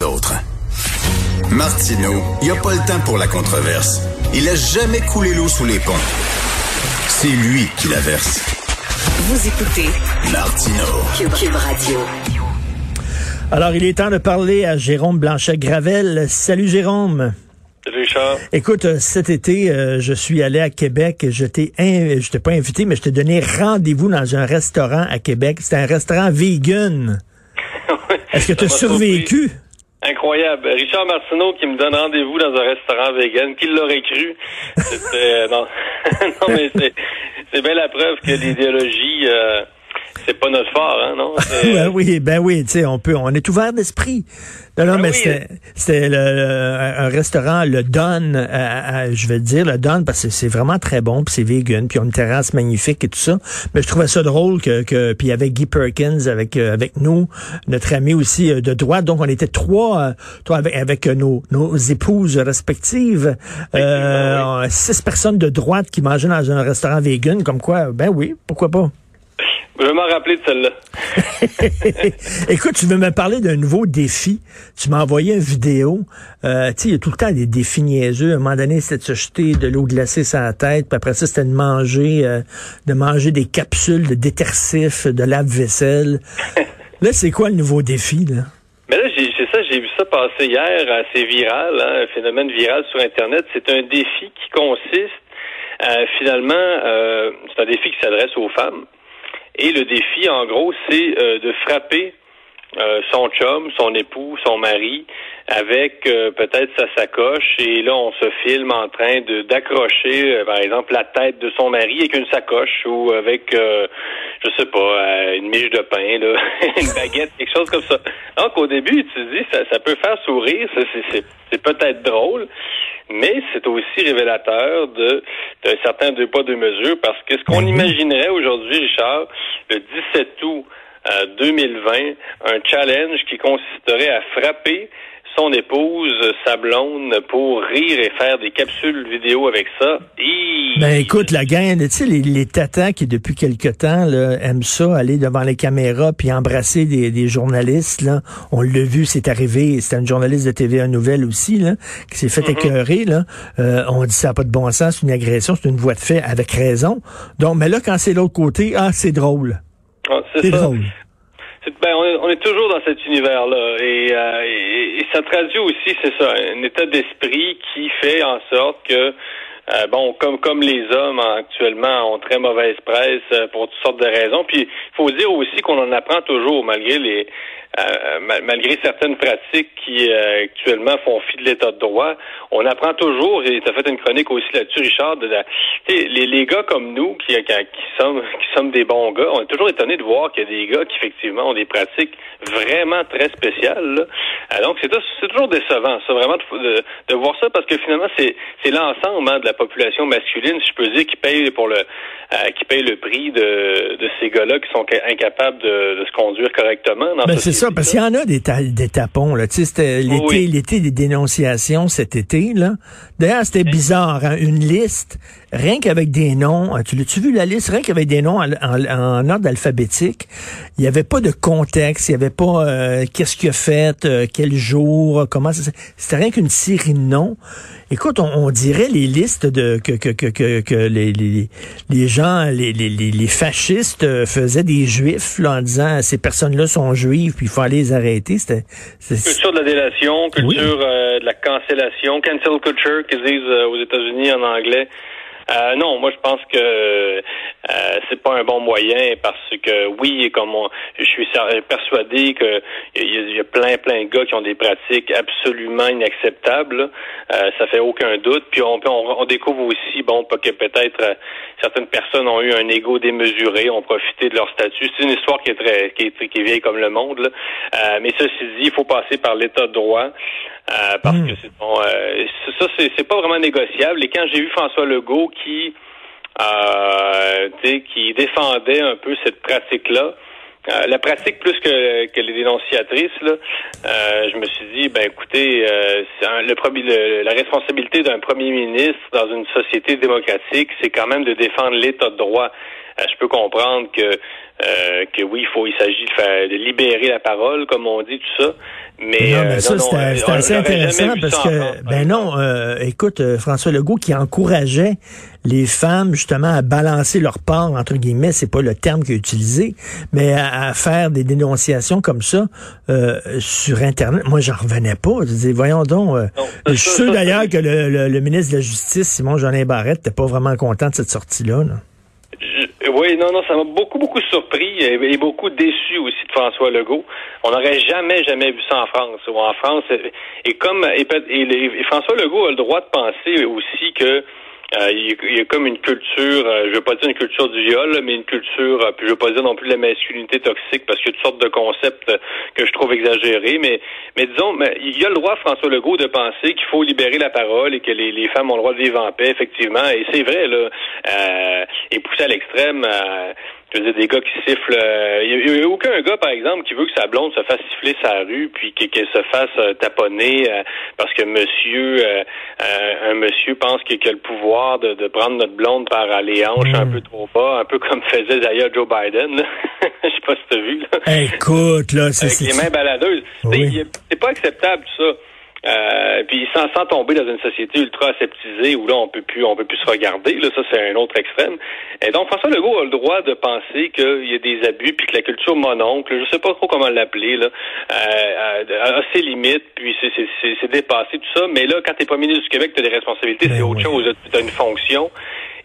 d'autres. Martineau, il n'y a pas le temps pour la controverse. Il a jamais coulé l'eau sous les ponts. C'est lui qui la verse. Vous écoutez Martineau. Cube, Radio. Alors, il est temps de parler à Jérôme Blanchet-Gravel. Salut Jérôme. Salut Richard. Écoute, euh, cet été, euh, je suis allé à Québec. Je t'ai, in- je t'ai pas invité, mais je t'ai donné rendez-vous dans un restaurant à Québec. C'était un restaurant vegan. Est-ce que tu as survécu? surpris. Incroyable. Richard Martineau qui me donne rendez-vous dans un restaurant vegan. Qui l'aurait cru? C'était, euh, non. non, mais c'est, c'est bien la preuve que l'idéologie, euh, c'est pas notre fort, hein, non? Ben oui, ben oui, tu sais, on peut, on est ouvert d'esprit. Non, non, Ben mais oui. c'était, le- le- un restaurant, le Don, euh, euh, je vais dire le Don parce que c'est vraiment très bon, puis c'est vegan, puis on a une terrasse magnifique et tout ça. Mais je trouvais ça drôle que, que puis avec Guy Perkins avec euh, avec nous, notre ami aussi de droite, donc on était trois, trois avec avec nos nos épouses respectives, euh, six personnes de droite qui mangeaient dans un restaurant vegan, comme quoi, ben oui, pourquoi pas. Je vais m'en rappeler de celle-là. Écoute, tu veux me parler d'un nouveau défi? Tu m'as envoyé une vidéo. Euh, tu sais, il y a tout le temps des défis niaiseux. À un moment donné, c'était de se jeter de l'eau glacée sur la tête. Puis après ça, c'était de manger, euh, de manger des capsules de détercif, de lave-vaisselle. Là, c'est quoi le nouveau défi, là? Mais là, j'ai, c'est ça, j'ai vu ça passer hier, assez viral, hein, un phénomène viral sur Internet. C'est un défi qui consiste, euh, finalement, euh, c'est un défi qui s'adresse aux femmes. Et le défi, en gros, c'est euh, de frapper euh, son chum, son époux, son mari, avec euh, peut-être sa sacoche. Et là, on se filme en train de d'accrocher, euh, par exemple, la tête de son mari avec une sacoche ou avec, euh, je sais pas, euh, une miche de pain, là, une baguette, quelque chose comme ça. Donc, au début, tu te dis, ça, ça peut faire sourire, ça, c'est, c'est, c'est peut-être drôle, mais c'est aussi révélateur de d'un certain deux pas deux mesures parce que ce qu'on imaginerait aujourd'hui, Richard, le 17 août euh, 2020, un challenge qui consisterait à frapper son épouse, sa blonde, pour rire et faire des capsules vidéo avec ça. Hi! Ben écoute, la gang, tu sais, les, les tatas qui depuis quelque temps là, aiment ça, aller devant les caméras puis embrasser des, des journalistes, là. On l'a vu, c'est arrivé, c'était une journaliste de TVA Nouvelle aussi, là, qui s'est fait écœurer, là. Euh, on dit ça n'a pas de bon sens, c'est une agression, c'est une voie de fait avec raison. Donc, mais là, quand c'est l'autre côté, ah, c'est drôle. C'est ça. Ben, on, est, on est toujours dans cet univers-là. Et, euh, et, et ça traduit aussi, c'est ça, un état d'esprit qui fait en sorte que, euh, bon, comme, comme les hommes hein, actuellement ont très mauvaise presse euh, pour toutes sortes de raisons. Puis, il faut dire aussi qu'on en apprend toujours, malgré les, malgré certaines pratiques qui euh, actuellement font fi de l'état de droit, on apprend toujours, et tu as fait une chronique aussi là-dessus, Richard, de la- les, les gars comme nous, qui, qui, qui sommes, qui sommes des bons gars, on est toujours étonné de voir qu'il y a des gars qui effectivement ont des pratiques vraiment très spéciales. là. Euh, donc c'est c'est toujours décevant, ça, vraiment, de, de- de voir ça, parce que finalement, c'est c'est l'ensemble hein, de la population masculine, si je peux dire, qui paye pour le euh, qui paye le prix de, de ces gars-là qui sont ca- incapables de, de se conduire correctement. Dans Ben, ça, parce qu'il y en a des, ta- des tapons, là. Tu sais, c'était l'été, Oui. l'été des dénonciations cet été, là. D'ailleurs, c'était bizarre, hein, une liste, rien qu'avec des noms. euh, Tu l'as-tu vu la liste? Rien qu'avec des noms en, en- en ordre alphabétique. Il n'y avait pas de contexte, il n'y avait pas euh, qu'est-ce qu'il a fait, euh, quel jour, euh, comment ça C'était rien qu'une série de noms. Écoute, on, on dirait les listes de que, que, que, que, que les, les, les gens, les, les, les, fascistes euh, faisaient des juifs là, en disant ces personnes-là sont juives, puis il faut aller les arrêter. C'était c'est- Culture de la délation, culture Oui. de la cancellation, cancel culture qu'ils disent aux États-Unis en anglais. Euh, non, moi je pense que euh, c'est pas un bon moyen parce que oui, comme on- je suis persuadé que il y, a- plein plein de gars qui ont des pratiques absolument inacceptables. Euh, ça fait aucun doute. Puis on, on, on découvre aussi bon que peut-être euh, certaines personnes ont eu un ego démesuré, ont profité de leur statut. C'est une histoire qui est très qui est, qui est vieille comme le monde. Là. Euh, mais ceci dit, il faut passer par l'état de droit. Euh, parce Mm. que c'est bon, euh, ça, c'est, c'est pas vraiment négociable. Et quand j'ai vu François Legault qui, euh, qui défendait un peu cette pratique-là, euh, la pratique plus que, que les dénonciatrices, là, euh, je me suis dit, ben écoutez, euh, un- le, le- la responsabilité d'un premier ministre dans une société démocratique, c'est quand même de défendre l'état de droit. Je peux comprendre que que oui, il faut, il s'agit de, faire, de libérer la parole, comme on dit, tout ça. Mais, non, mais ça, c'est assez intéressant parce que, ben non, écoute, François Legault qui encourageait les femmes justement à balancer leur part entre guillemets, c'est pas le terme qu'il a utilisé, mais à, faire des dénonciations comme ça euh, sur internet. Moi, j'en revenais pas. Je dis, voyons donc. Euh, je suis sûr d'ailleurs que le, ministre de la Justice, Simon Jeanin Barrette, n'était pas vraiment content de cette sortie-là. Oui, non, non, ça m'a beaucoup, beaucoup surpris et, beaucoup déçu aussi de François Legault. On n'aurait jamais, jamais vu ça en France. Ou en France, et comme et François Legault a le droit de penser aussi que euh, il, y a, comme une culture, euh, je veux pas dire une culture du viol, mais une culture, euh, puis je veux pas dire non plus de la masculinité toxique, parce qu'il y a toutes sortes de concepts que je trouve exagérés, mais, mais disons, mais il y a le droit, François Legault, de penser qu'il faut libérer la parole et que les, les, femmes ont le droit de vivre en paix, effectivement, et c'est vrai, là, et pousser à l'extrême, je veux dire, des gars qui sifflent. Il n'y a, aucun gars, par exemple, qui veut que sa blonde se fasse siffler sa rue, puis qu'elle se fasse taponner parce que monsieur, un monsieur pense qu'il a le pouvoir de, prendre notre blonde par les hanches un hmm. peu trop bas, un peu comme faisait d'ailleurs Joe Biden. Je sais pas si tu as vu. Écoute, là, c'est... Avec les mains baladeuses. C'est pas acceptable, tout ça. Euh, puis sans, sans tomber dans une société ultra aseptisée où là on peut plus on peut plus se regarder là ça c'est un autre extrême. Et donc François Legault a le droit de penser qu'il y a des abus puis que la culture mononcle je sais pas trop comment l'appeler là euh, a ses limites puis c'est dépassé tout ça. Mais là quand t'es pas ministre du Québec t'as des responsabilités ben c'est autre chose tu as une fonction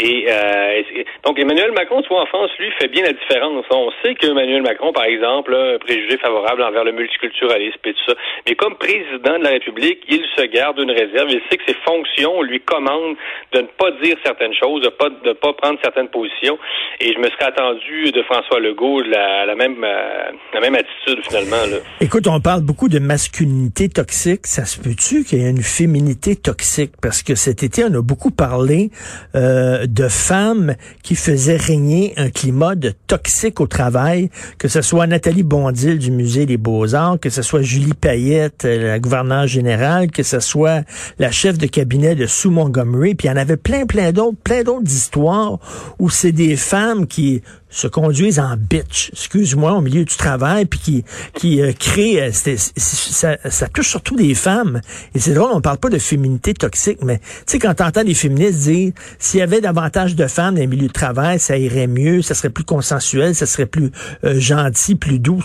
euh, et, donc Emmanuel Macron, vois, en France, lui, fait bien la différence. On sait que Emmanuel Macron, par exemple, a un préjugé favorable envers le multiculturalisme et tout ça. Mais comme président de la République, il se garde une réserve. Il sait que ses fonctions lui commandent de ne pas dire certaines choses, de pas de pas prendre certaines positions. Et je me serais attendu de François Legault la, la même euh, la même attitude finalement. Là. Écoute, on parle beaucoup de masculinité toxique. Ça se peut-tu qu'il y ait une féminité toxique? Parce que cet été, on a beaucoup parlé. Euh, de femmes qui faisaient régner un climat de toxique au travail, que ce soit Nathalie Bondil du Musée des Beaux-Arts, que ce soit Julie Payette, euh, la gouverneure générale, que ce soit la chef de cabinet de Sue Montgomery, puis il y en avait plein, plein d'autres, plein d'autres histoires où c'est des femmes qui se conduisent en bitch, excuse-moi, au milieu du travail, puis qui, qui euh, créent, euh, ça, touche surtout des femmes. Et c'est drôle, on parle pas de féminité toxique, mais tu sais, quand t'entends des féministes dire, s'il y avait davantage de femmes dans les milieux de travail, ça irait mieux, ça serait plus consensuel, ça serait plus euh, gentil, plus doux,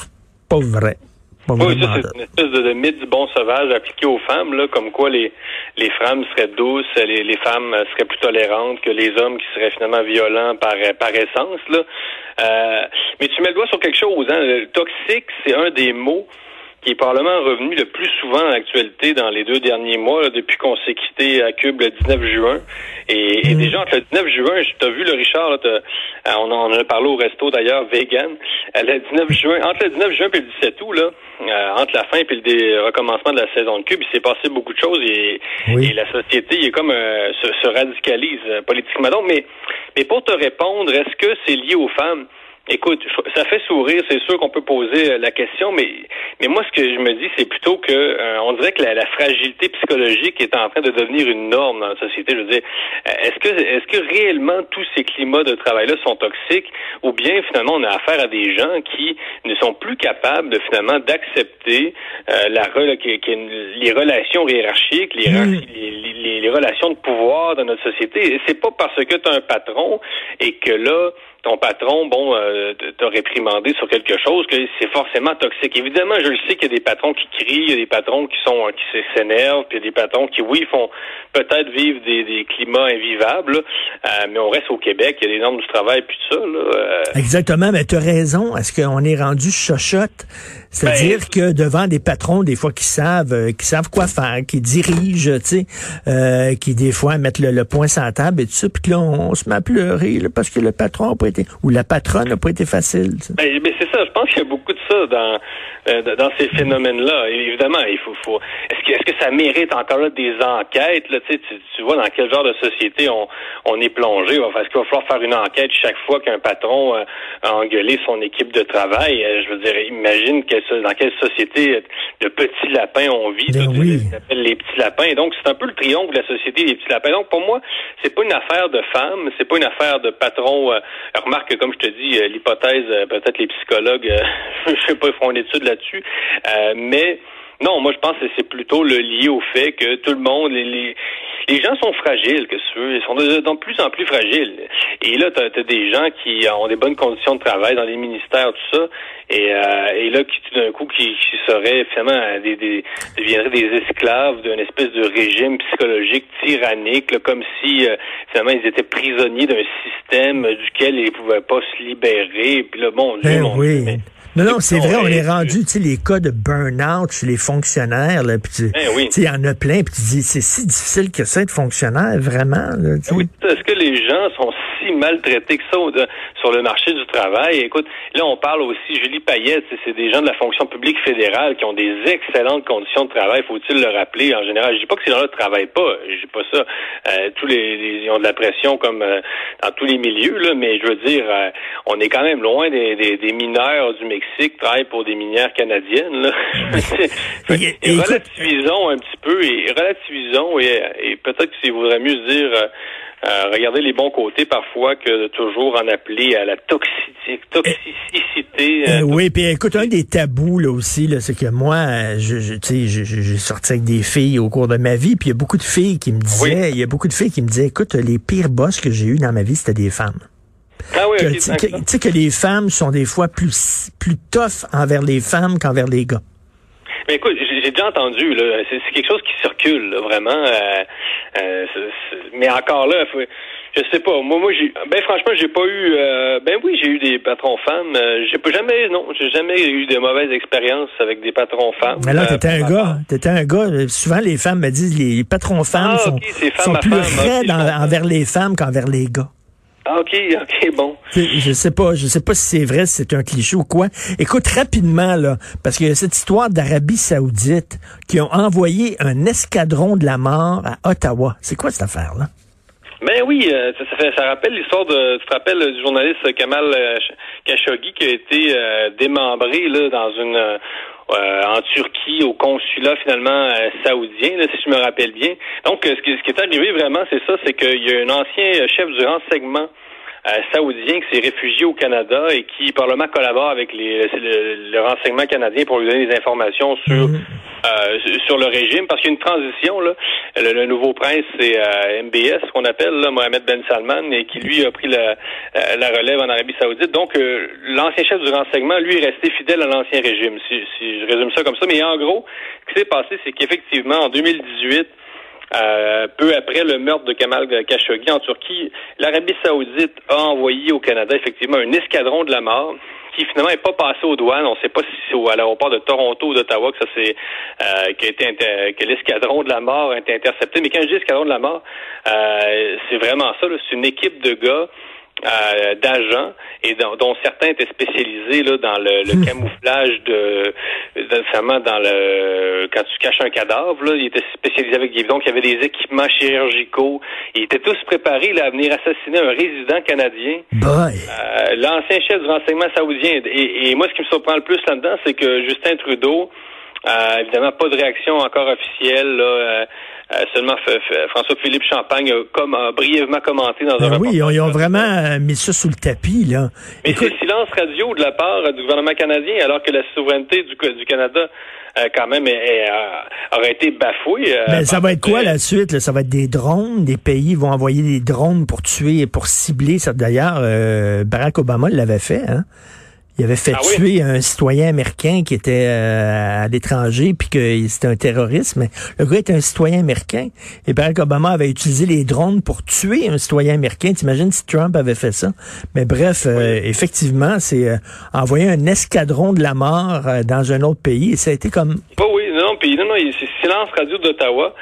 pas vrai. Oui, ça, c'est une espèce de, mythe du bon sauvage appliqué aux femmes, là, comme quoi les, les femmes seraient douces, les, les femmes seraient plus tolérantes que les hommes qui seraient finalement violents par, par essence, là. Euh, mais tu mets le doigt sur quelque chose, hein. Le toxique, c'est un des mots qui est probablement revenu le plus souvent en actualité dans les deux derniers mois, depuis qu'on s'est quitté à Cube le 19 juin. Et, mm. déjà, entre le 19 juin, tu as vu le Richard, là, euh, on, en a parlé au resto d'ailleurs, vegan. Euh, le 19 juin, entre le 19 juin et le 17 août, là, euh, entre la fin et le recommencement de la saison de Cube, il s'est passé beaucoup de choses et, la société est comme se, se, radicalise politiquement. Donc, mais, mais pour te répondre, est-ce que c'est lié aux femmes? Écoute, ça fait sourire, c'est sûr qu'on peut poser euh, la question, mais mais moi ce que je me dis, c'est plutôt que euh, on dirait que la, fragilité psychologique est en train de devenir une norme dans la société. Je veux dire, euh, est-ce que est-ce que réellement tous ces climats de travail-là sont toxiques, ou bien finalement on a affaire à des gens qui ne sont plus capables de finalement d'accepter la les relations hiérarchiques, les, les, les, relations de pouvoir dans notre société. C'est pas parce que tu as un patron et que là ton patron, bon, euh, t'a réprimandé sur quelque chose, que c'est forcément toxique. Évidemment, je le sais qu'il y a des patrons qui crient, il y a des patrons qui sont qui s'énervent, puis il y a des patrons qui, oui, font peut-être vivre des, climats invivables, euh, mais on reste au Québec, il y a des normes du travail, puis tout ça. Euh. Exactement, mais tu as raison. Est-ce qu'on est rendu chochotte? C'est-à-dire ben, que devant des patrons, des fois, qui savent, euh, qui savent quoi faire, qui dirigent, tu sais, qui des fois mettent le, point sur la table et tout ça, puis que là, on, se met à pleurer parce que le patron n'a pas été, ou la patronne n'a pas été facile. Ben, ben, c'est ça, je pense qu'il y a beaucoup de ça dans euh, dans ces phénomènes-là. Évidemment, il faut, faut est-ce que, est-ce que ça mérite encore là, des enquêtes là, tu, tu vois dans quel genre de société on, on est plongé Est-ce qu'il va falloir faire une enquête chaque fois qu'un patron euh, a engueulé son équipe de travail? Euh, Je veux dire, imagine que quelle, dans quelle société de petits lapins on vit, ben oui. les petits lapins. Donc c'est un peu le triomphe de la société des petits lapins. Donc pour moi, c'est pas une affaire de femmes, c'est pas une affaire de patron. Euh, remarque comme je te dis, euh, l'hypothèse, peut-être les psychologues, je sais pas, ils feront une étude là-dessus, mais non, moi je pense que c'est plutôt le lié au fait que tout le monde, les, les, gens sont fragiles, que tu veux, ils sont de, plus en plus fragiles. Et là, tu as, des gens qui ont des bonnes conditions de travail dans les ministères, tout ça, et, euh, et là, qui tout d'un coup, qui, seraient finalement des, des, deviendraient des esclaves d'une espèce de régime psychologique tyrannique, comme si euh, finalement ils étaient prisonniers d'un système duquel ils pouvaient pas se libérer. Puis là, Dieu, ben mon oui. Dieu, non, non, c'est vrai, on est rendu, tu sais, les cas de burn-out chez les fonctionnaires, là, puis tu ben oui. il y en a plein, puis tu dis, c'est si difficile que ça être fonctionnaire, vraiment, là, oui, est-ce que les gens sont si maltraités que ça sur le marché du travail? Écoute, là, on parle aussi, Julie Payette, c'est des gens de la fonction publique fédérale qui ont des excellentes conditions de travail, faut-il le rappeler, en général. Je dis pas que ces gens-là ne travaillent pas, je dis pas ça. Euh, tous les, ils ont de la pression comme euh, dans tous les milieux, là, mais je veux dire, euh, on est quand même loin des, des, des mineurs du Mexique qui travaille pour des minières canadiennes. Là. et, relativisons un petit peu et relativisons et, peut-être qu'il vaudrait mieux se dire euh, euh, regardez les bons côtés parfois que de toujours en appeler à la toxicité. toxicité euh, oui, puis écoute, un des tabous là aussi, là, c'est que moi, je, je j'ai sorti avec des filles au cours de ma vie, puis il y a beaucoup de filles qui me disaient, il y a beaucoup de filles qui me disaient, écoute, les pires boss que j'ai eu dans ma vie, c'était des femmes. Ah oui, tu sais que les femmes sont des fois plus, plus tough envers les femmes qu'envers les gars. Mais écoute, j'ai déjà entendu, là, c'est quelque chose qui circule, vraiment. Euh, euh, mais encore là, je sais pas. Moi, moi, j'ai, ben franchement, j'ai pas eu. Euh, ben oui, j'ai eu des patrons femmes. j'ai pas jamais, non, j'ai jamais eu de mauvaises expériences avec des patrons femmes. Mais là, t'étais un gars. T'étais un gars. Souvent, les femmes me disent les patrons femmes ah, sont, sont plus raides envers les femmes qu'envers les gars. Ah, OK, OK, bon. Je sais pas, je sais pas si c'est vrai, si c'est un cliché ou quoi. Écoute, rapidement, là, parce qu'il y a cette histoire d'Arabie Saoudite qui ont envoyé un escadron de la mort à Ottawa. C'est quoi cette affaire-là? Ben oui, euh, ça, fait, ça rappelle l'histoire de, tu te rappelles du journaliste Kamal euh, Khashoggi qui a été euh, démembré là dans une en Turquie au consulat finalement saoudien, si je me rappelle bien. Donc ce qui, ce qui est arrivé vraiment, c'est ça, c'est qu'il y a un ancien chef du renseignement euh, saoudien qui s'est réfugié au Canada et qui, probablement, collabore avec les, le, renseignement canadien pour lui donner des informations sur mhm. euh, sur le régime, parce qu'il y a une transition. Là. Le, nouveau prince, c'est euh, MBS, qu'on appelle là, Mohamed Ben Salman, et qui, lui, a pris la, la relève en Arabie saoudite. Donc, l'ancien chef du renseignement, lui, est resté fidèle à l'ancien régime, si, si je résume ça comme ça. Mais en gros, ce qui s'est passé, c'est qu'effectivement, en 2018, euh, peu après le meurtre de Kamal Khashoggi en Turquie, l'Arabie saoudite a envoyé au Canada effectivement un escadron de la mort qui finalement n'est pas passé aux douanes. On ne sait pas si c'est à l'aéroport de Toronto ou d'Ottawa que ça c'est euh, été que l'escadron de la mort a été intercepté. Mais quand je dis escadron de la mort, euh, c'est vraiment ça. C'est une équipe de gars euh, d'agents et dont, certains étaient spécialisés là, dans le, le hmm. camouflage de, notamment dans le quand tu caches un cadavre, là, ils étaient spécialisés avec des donc il y avait des équipements chirurgicaux. Ils étaient tous préparés là, à venir assassiner un résident canadien. Euh, L'ancien chef du renseignement saoudien. Et, et, moi, ce qui me surprend le plus là-dedans, c'est que Justin Trudeau, euh, évidemment, pas de réaction encore officielle. Là, euh, euh, seulement François-Philippe Champagne a, comme, brièvement commenté dans un ben Oui, ils ont, vraiment mis ça sous le tapis. là. Mais c'est silence radio de la part du gouvernement canadien, alors que la souveraineté du, du Canada quand même aurait été bafouée. Mais ben, ça va être quoi la suite? Ça va être des drones? Des pays vont envoyer des drones pour tuer, et pour cibler. D'ailleurs, Barack Obama l'avait fait. Hein? Il avait fait ah tuer un citoyen américain qui était euh, à l'étranger, puis que c'était un terroriste, mais le gars était un citoyen américain. Et Barack Obama avait utilisé les drones pour tuer un citoyen américain. T'imagines si Trump avait fait ça? Mais bref, euh, effectivement, c'est euh, envoyer un escadron de la mort dans un autre pays. Et ça a été comme... Oh puis non, non, c'est silence radio d'Ottawa.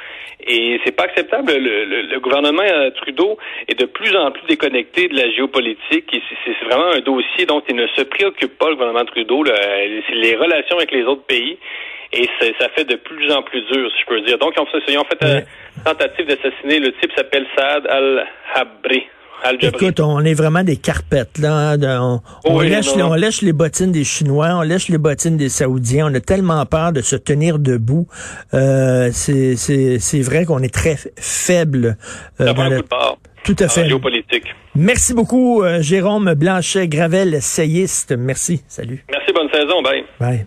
Et c'est pas acceptable. Le, gouvernement euh, Trudeau est de plus en plus déconnecté de la géopolitique. Et c'est vraiment un dossier dont il ne se préoccupe pas, le gouvernement Trudeau. Les relations avec les autres pays. Et ça fait de plus en plus dur, si je peux dire. Donc, ils ont fait, ils ont fait une tentative d'assassiner. Le type s'appelle Saad al-Habri. Écoute, on est vraiment des carpettes. Là, hein, on, lèche, on, lèche, les bottines des Chinois, on lèche les bottines des Saoudiens. On a tellement peur de se tenir debout. Euh, c'est vrai qu'on est très faible. Euh, dans le... Tout à fait. Géopolitique. Merci beaucoup, euh, Jérôme Blanchet, Gravel, essayiste. Merci. Salut. Merci, bonne saison. Bye. Bye.